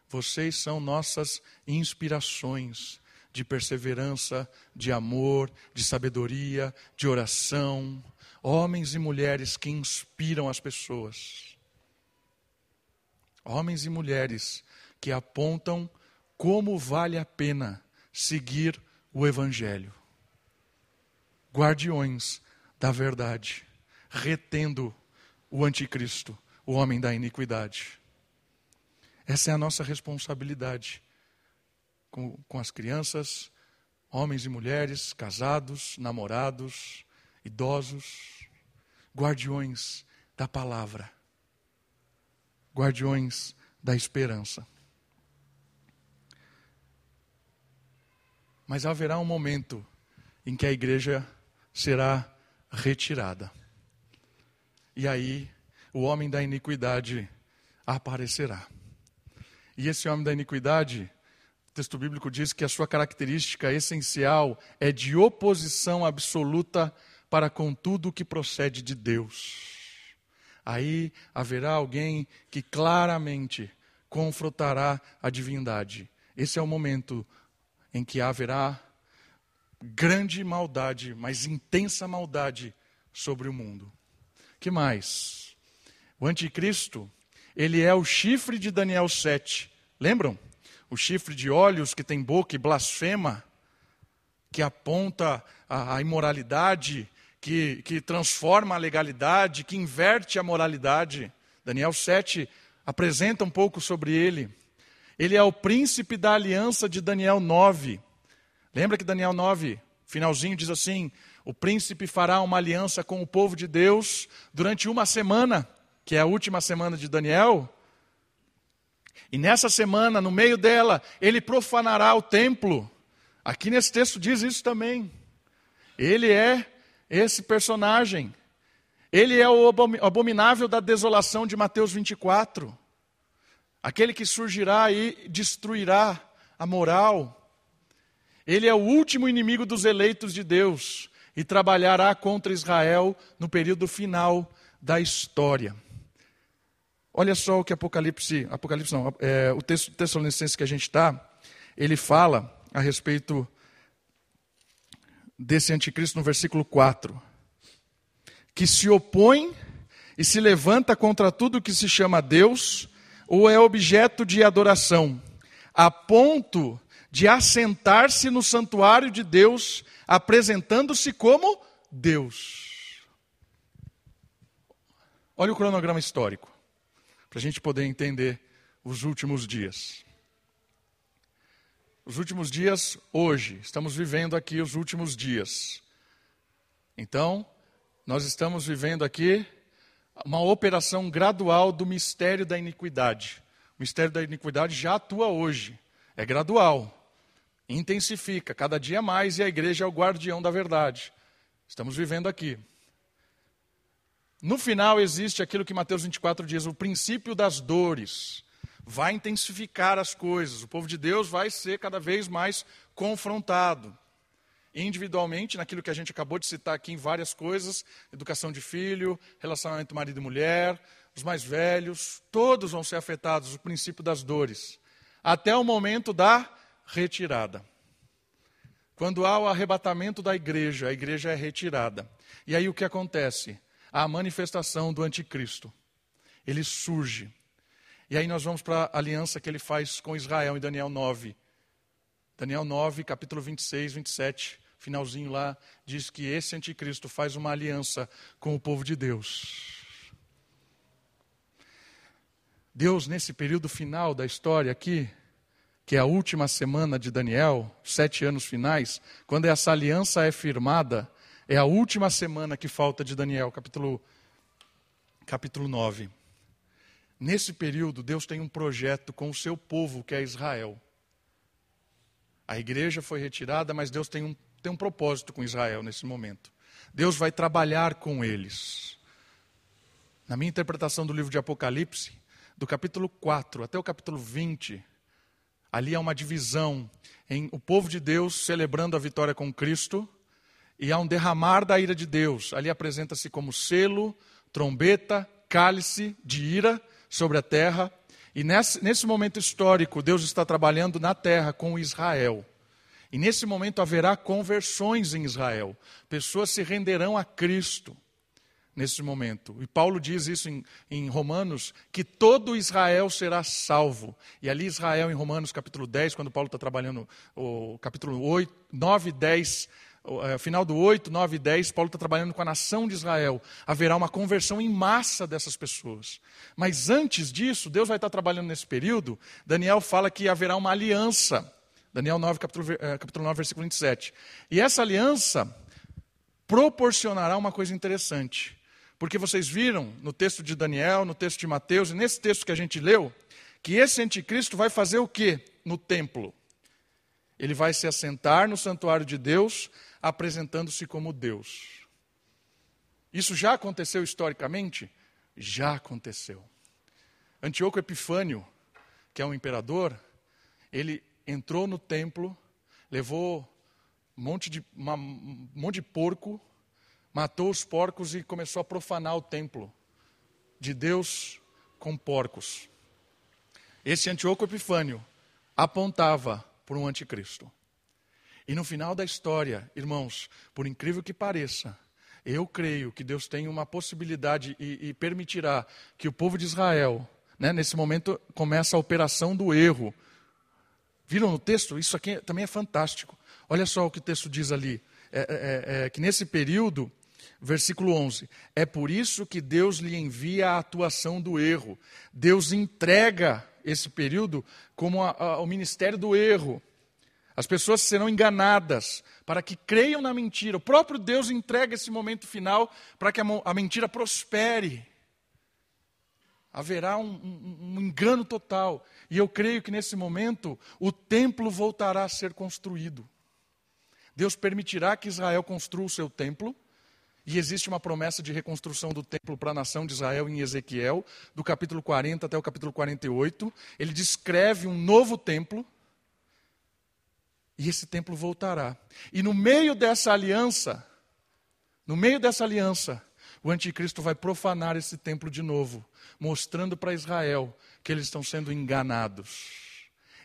Vocês são nossas inspirações de perseverança, de amor, de sabedoria, de oração. Homens e mulheres que inspiram as pessoas. Homens e mulheres que apontam como vale a pena seguir o Evangelho. Guardiões da verdade, retendo o anticristo, o homem da iniquidade. Essa é a nossa responsabilidade com, com as crianças, homens e mulheres, casados, namorados, idosos, guardiões da palavra, guardiões da esperança. Mas haverá um momento em que a igreja será retirada. E aí o homem da iniquidade aparecerá. E esse homem da iniquidade, o texto bíblico diz que a sua característica essencial é de oposição absoluta para com tudo que procede de Deus. Aí haverá alguém que claramente confrontará a divindade. Esse é o momento em que haverá grande maldade, mas intensa maldade sobre o mundo. Que mais? O anticristo, ele é o chifre de Daniel 7. Lembram? O chifre de olhos que tem boca e blasfema, que aponta a, a imoralidade, que, que transforma a legalidade, que inverte a moralidade. Daniel 7 apresenta um pouco sobre ele. Ele é o príncipe da aliança de Daniel 9. Lembra que Daniel 9, finalzinho, diz assim: o príncipe fará uma aliança com o povo de Deus durante uma semana, que é a última semana de Daniel. E nessa semana, no meio dela, ele profanará o templo. Aqui nesse texto diz isso também. Ele é esse personagem. Ele é o abominável da desolação de Mateus 24 aquele que surgirá e destruirá a moral. Ele é o último inimigo dos eleitos de Deus e trabalhará contra Israel no período final da história. Olha só o que Apocalipse, Apocalipse não, é, o texto Tessalonicense que a gente está, ele fala a respeito desse anticristo no versículo 4, que se opõe e se levanta contra tudo que se chama Deus ou é objeto de adoração, a ponto de assentar-se no santuário de Deus, apresentando-se como Deus. Olha o cronograma histórico, para a gente poder entender os últimos dias. Os últimos dias, hoje, estamos vivendo aqui os últimos dias. Então, nós estamos vivendo aqui uma operação gradual do mistério da iniquidade. O mistério da iniquidade já atua hoje, é gradual, intensifica cada dia mais e a igreja é o guardião da verdade. Estamos vivendo aqui. No final existe aquilo que Mateus 24 diz, o princípio das dores. Vai intensificar as coisas, o povo de Deus vai ser cada vez mais confrontado individualmente, naquilo que a gente acabou de citar aqui em várias coisas, educação de filho, relacionamento marido e mulher, os mais velhos, todos vão ser afetados, o princípio das dores, até o momento da retirada. Quando há o arrebatamento da igreja, a igreja é retirada. E aí o que acontece? A manifestação do anticristo. Ele surge. E aí nós vamos para a aliança que ele faz com Israel em Daniel 9. Daniel 9, capítulo 26, 27 finalzinho lá, diz que esse anticristo faz uma aliança com o povo de Deus. Deus, nesse período final da história aqui, que é a última semana de Daniel, sete anos finais, quando essa aliança é firmada, é a última semana que falta de Daniel, capítulo, capítulo 9. Nesse período, Deus tem um projeto com o seu povo, que é Israel. A igreja foi retirada, mas Deus tem um tem um propósito com Israel nesse momento. Deus vai trabalhar com eles. Na minha interpretação do livro de Apocalipse, do capítulo 4 até o capítulo 20, ali há uma divisão em o povo de Deus celebrando a vitória com Cristo e há um derramar da ira de Deus. Ali apresenta-se como selo, trombeta, cálice de ira sobre a terra. E nesse, nesse momento histórico, Deus está trabalhando na terra com Israel. E nesse momento haverá conversões em Israel. Pessoas se renderão a Cristo nesse momento. E Paulo diz isso em, em, Romanos, que todo Israel será salvo. E ali Israel, em Romanos capítulo 10, quando Paulo está trabalhando o capítulo 8, 9 e 10, é, final do 8, 9 e 10, Paulo está trabalhando com a nação de Israel. Haverá uma conversão em massa dessas pessoas. Mas antes disso, Deus vai estar trabalhando nesse período. Daniel fala que haverá uma aliança Daniel 9, capítulo, eh, capítulo 9, versículo 27. E essa aliança proporcionará uma coisa interessante. Porque vocês viram no texto de Daniel, no texto de Mateus e nesse texto que a gente leu, que esse anticristo vai fazer o que no templo? Ele vai se assentar no santuário de Deus, apresentando-se como Deus. Isso já aconteceu historicamente? Já aconteceu. Antíoco Epifânio, que é um imperador, ele entrou no templo, levou um monte de, uma, um monte de porco, matou os porcos e começou a profanar o templo de Deus com porcos. Esse Antíoco Epifânio apontava para um anticristo. E no final da história, irmãos, por incrível que pareça, eu creio que Deus tem uma possibilidade e, e permitirá que o povo de Israel, né, nesse momento, começa a operação do erro. Viram no texto? Isso aqui também é fantástico. Olha só o que o texto diz ali. É, é, é, é que nesse período, versículo 11, é por isso que Deus lhe envia a atuação do erro. Deus entrega esse período como a, a, o ministério do erro. As pessoas serão enganadas para que creiam na mentira. O próprio Deus entrega esse momento final para que a, mentira prospere. Haverá um, um, um, engano total. E eu creio que nesse momento o templo voltará a ser construído. Deus permitirá que Israel construa o seu templo. E existe uma promessa de reconstrução do templo para a nação de Israel em Ezequiel, do capítulo 40 até o capítulo 48. Ele descreve um novo templo e esse templo voltará. E no meio dessa aliança, no meio dessa aliança, o anticristo vai profanar esse templo de novo, mostrando para Israel que eles estão sendo enganados.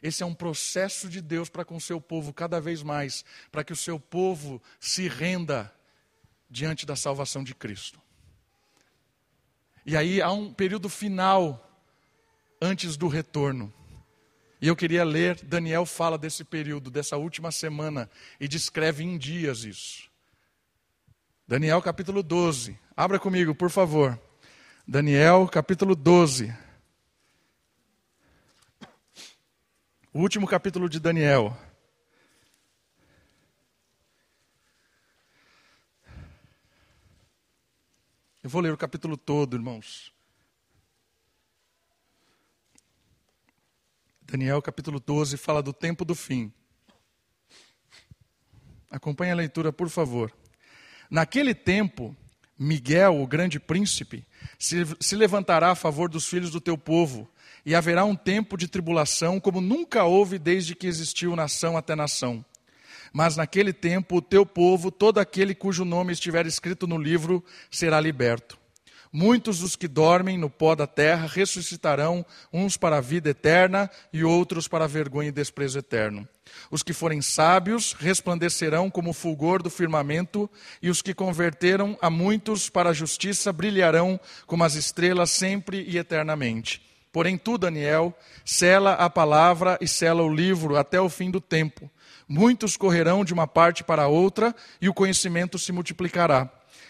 Esse é um processo de Deus para com o seu povo cada vez mais, para que o seu povo se renda diante da salvação de Cristo. E aí há um período final antes do retorno. E eu queria ler, Daniel fala desse período, dessa última semana, e descreve em dias isso. Daniel capítulo 12. Abra comigo, por favor. Daniel capítulo 12. O último capítulo de Daniel. Eu vou ler o capítulo todo, irmãos. Daniel capítulo 12 fala do tempo do fim. Acompanhe a leitura, por favor. Naquele tempo, Miguel, o grande príncipe, se, se, levantará a favor dos filhos do teu povo, e haverá um tempo de tribulação como nunca houve desde que existiu nação até nação. Mas naquele tempo, o teu povo, todo aquele cujo nome estiver escrito no livro, será liberto. Muitos dos que dormem no pó da terra ressuscitarão, uns para a vida eterna e outros para a vergonha e desprezo eterno. Os que forem sábios resplandecerão como o fulgor do firmamento, e os que converteram a muitos para a justiça brilharão como as estrelas sempre e eternamente. Porém, tu, Daniel, sela a palavra e sela o livro até o fim do tempo. Muitos correrão de uma parte para outra, e o conhecimento se multiplicará.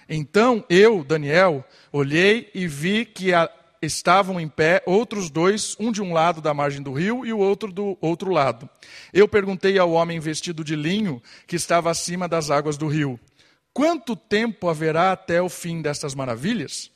Então eu, Daniel, olhei e vi que a, estavam em pé outros dois, um de um lado da margem do rio e o outro do outro lado. Eu perguntei ao homem vestido de linho que estava acima das águas do rio: Quanto tempo haverá até o fim destas maravilhas?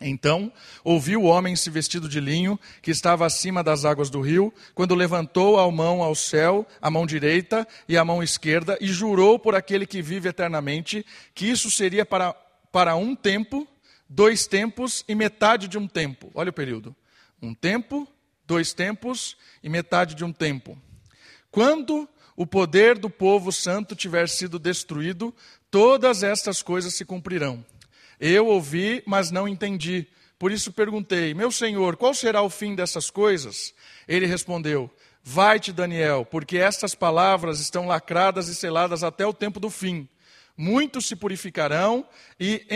Então ouvi o homem se vestido de linho, que estava acima das águas do rio, quando levantou a mão ao céu, a mão direita e a mão esquerda, e jurou por aquele que vive eternamente, que isso seria para para um tempo, dois tempos e metade de um tempo. Olha o período. Um tempo, dois tempos e metade de um tempo. Quando o poder do povo santo tiver sido destruído, todas estas coisas se cumprirão. Eu ouvi, mas não entendi. Por isso perguntei: Meu senhor, qual será o fim dessas coisas? Ele respondeu: Vai-te, Daniel, porque estas palavras estão lacradas e seladas até o tempo do fim. Muitos se purificarão e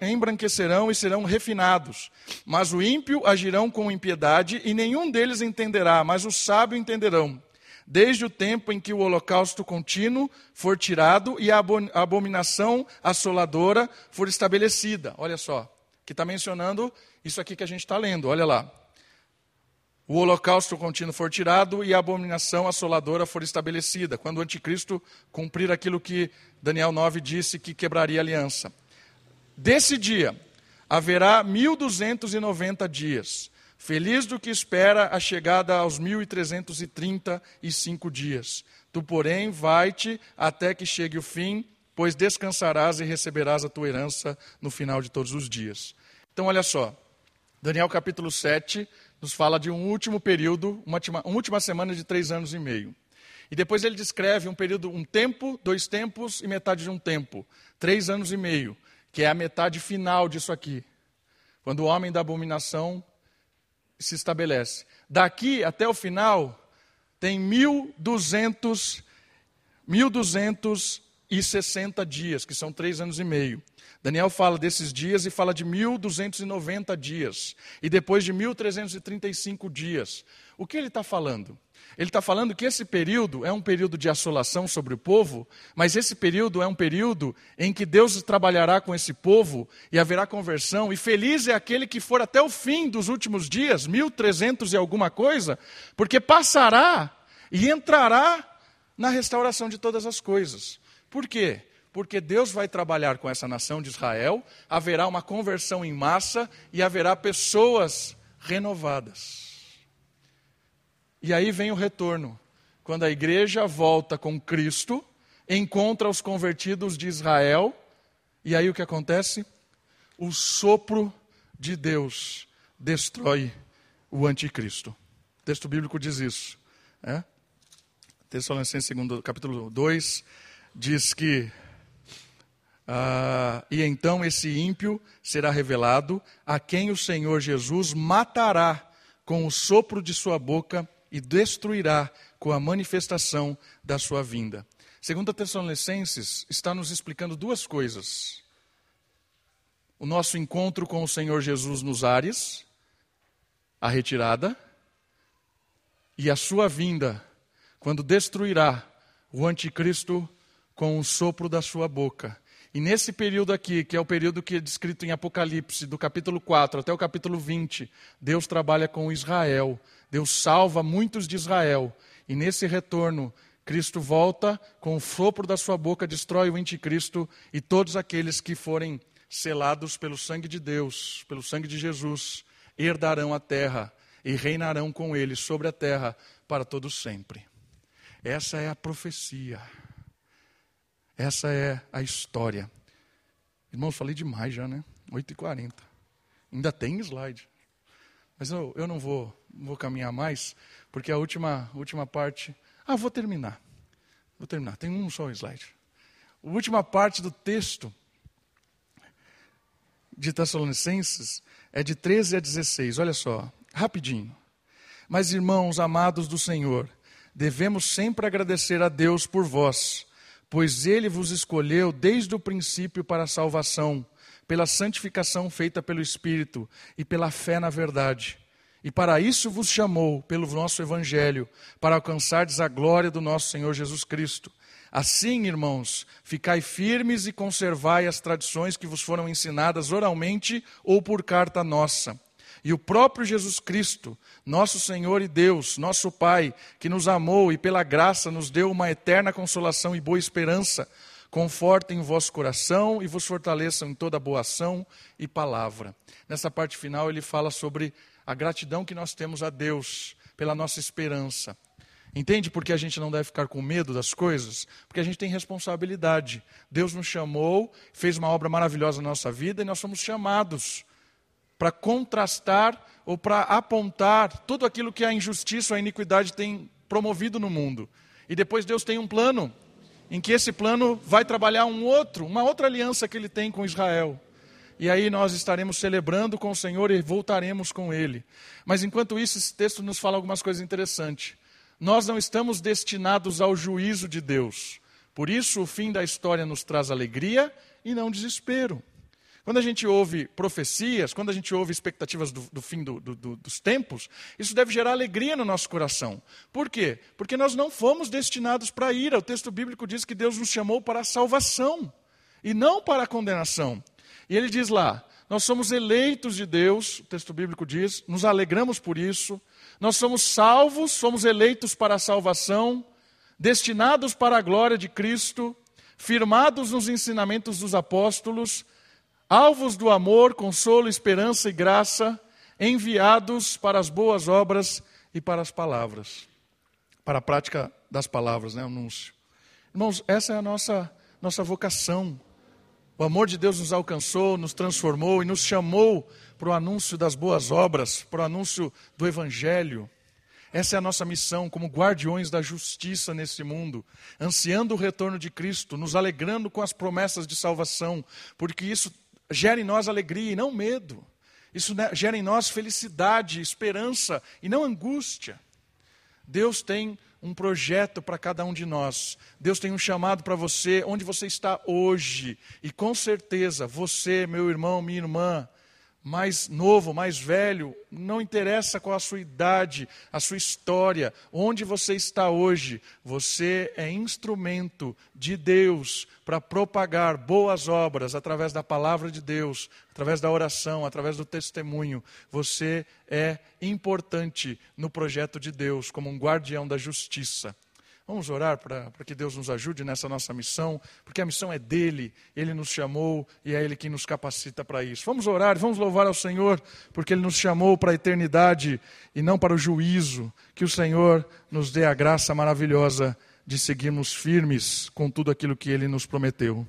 embranquecerão e serão refinados. Mas o ímpio agirão com impiedade e nenhum deles entenderá, mas o sábio entenderão. Desde o tempo em que o holocausto contínuo for tirado e a abominação assoladora for estabelecida. Olha só, que está mencionando isso aqui que a gente está lendo, olha lá o holocausto contínuo for tirado e a abominação assoladora for estabelecida, quando o anticristo cumprir aquilo que Daniel 9 disse que quebraria a aliança. Desse dia haverá 1290 dias. Feliz do que espera a chegada aos 1335 dias. Tu, porém, vai-te até que chegue o fim, pois descansarás e receberás a tua herança no final de todos os dias. Então, olha só. Daniel capítulo 7, nos fala de um último período, uma, uma última semana de três anos e meio. E depois ele descreve um período, um tempo, dois tempos e metade de um tempo, três anos e meio, que é a metade final disso aqui. Quando o homem da abominação se estabelece. Daqui até o final tem 1200 1260 dias, que são três anos e meio. Daniel fala desses dias e fala de 1290 dias. E depois de 1335 dias. O que ele está falando? Ele está falando que esse período é um período de assolação sobre o povo, mas esse período é um período em que Deus trabalhará com esse povo e haverá conversão. E feliz é aquele que for até o fim dos últimos dias, 1300 e alguma coisa, porque passará e entrará na restauração de todas as coisas. Por quê? Porque Deus vai trabalhar com essa nação de Israel, haverá uma conversão em massa e haverá pessoas renovadas. E aí vem o retorno, quando a igreja volta com Cristo, encontra os convertidos de Israel, e aí o que acontece? O sopro de Deus destrói o anticristo. O texto bíblico diz isso. É? Tessalonicenses, capítulo 2, diz que. Ah, e então esse ímpio será revelado, a quem o Senhor Jesus matará com o sopro de sua boca e destruirá com a manifestação da sua vinda. Segundo a Tessalonicenses, está nos explicando duas coisas. O nosso encontro com o Senhor Jesus nos ares, a retirada, e a sua vinda quando destruirá o anticristo com o sopro da sua boca. E nesse período aqui, que é o período que é descrito em Apocalipse, do capítulo 4 até o capítulo 20, Deus trabalha com Israel. Deus salva muitos de Israel. E nesse retorno, Cristo volta com o sopro da sua boca, destrói o anticristo e todos aqueles que forem selados pelo sangue de Deus, pelo sangue de Jesus, herdarão a terra e reinarão com ele sobre a terra para todo sempre. Essa é a profecia. Essa é a história. Irmãos, falei demais já, né? 8h40. Ainda tem slide. Mas eu, eu não vou, vou caminhar mais, porque a última, última parte. Ah, vou terminar. Vou terminar. Tem um só slide. A última parte do texto de Tessalonicenses é de 13 a 16. Olha só, rapidinho. Mas, irmãos amados do Senhor, devemos sempre agradecer a Deus por vós, pois Ele vos escolheu desde o princípio para a salvação, pela santificação feita pelo Espírito e pela fé na verdade. E para isso vos chamou, pelo nosso Evangelho, para alcançardes a glória do nosso Senhor Jesus Cristo. Assim, irmãos, ficai firmes e conservai as tradições que vos foram ensinadas oralmente ou por carta nossa e o próprio Jesus Cristo, nosso Senhor e Deus, nosso Pai, que nos amou e pela graça nos deu uma eterna consolação e boa esperança, confortem o vosso coração e vos fortaleçam em toda boa ação e palavra. Nessa parte final ele fala sobre a gratidão que nós temos a Deus pela nossa esperança. Entende por que a gente não deve ficar com medo das coisas? Porque a gente tem responsabilidade. Deus nos chamou, fez uma obra maravilhosa na nossa vida e nós somos chamados para contrastar ou para apontar tudo aquilo que a injustiça a iniquidade tem promovido no mundo. E depois Deus tem um plano em que esse plano vai trabalhar um outro, uma outra aliança que ele tem com Israel. E aí nós estaremos celebrando com o Senhor e voltaremos com ele. Mas enquanto isso, esse texto nos fala algumas coisas interessantes. Nós não estamos destinados ao juízo de Deus. Por isso, o fim da história nos traz alegria e não desespero. Quando a gente ouve profecias, quando a gente ouve expectativas do, do fim do, do, dos tempos, isso deve gerar alegria no nosso coração. Por quê? Porque nós não fomos destinados para a ira. O texto bíblico diz que Deus nos chamou para a salvação e não para a condenação. E ele diz lá: nós somos eleitos de Deus, o texto bíblico diz, nos alegramos por isso. Nós somos salvos, somos eleitos para a salvação, destinados para a glória de Cristo, firmados nos ensinamentos dos apóstolos alvos do amor, consolo, esperança e graça, enviados para as boas obras e para as palavras, para a prática das palavras, né, anúncio. Irmãos, essa é a nossa, nossa vocação. O amor de Deus nos alcançou, nos transformou e nos chamou para o anúncio das boas obras, para o anúncio do Evangelho. Essa é a nossa missão como guardiões da justiça nesse mundo, ansiando o retorno de Cristo, nos alegrando com as promessas de salvação, porque isso gera em nós alegria e não medo. Isso gera em nós felicidade, esperança e não angústia. Deus tem um projeto para cada um de nós. Deus tem um chamado para você, onde você está hoje. E com certeza, você, meu irmão, minha irmã, mais novo, mais velho, não interessa qual a sua idade, a sua história, onde você está hoje, você é instrumento de Deus para propagar boas obras através da palavra de Deus, através da oração, através do testemunho. Você é importante no projeto de Deus como um guardião da justiça. Vamos orar para que Deus nos ajude nessa nossa missão, porque a missão é dele, ele nos chamou e é ele quem nos capacita para isso. Vamos orar, vamos louvar ao Senhor, porque ele nos chamou para a eternidade e não para o juízo. Que o Senhor nos dê a graça maravilhosa de seguirmos firmes com tudo aquilo que ele nos prometeu.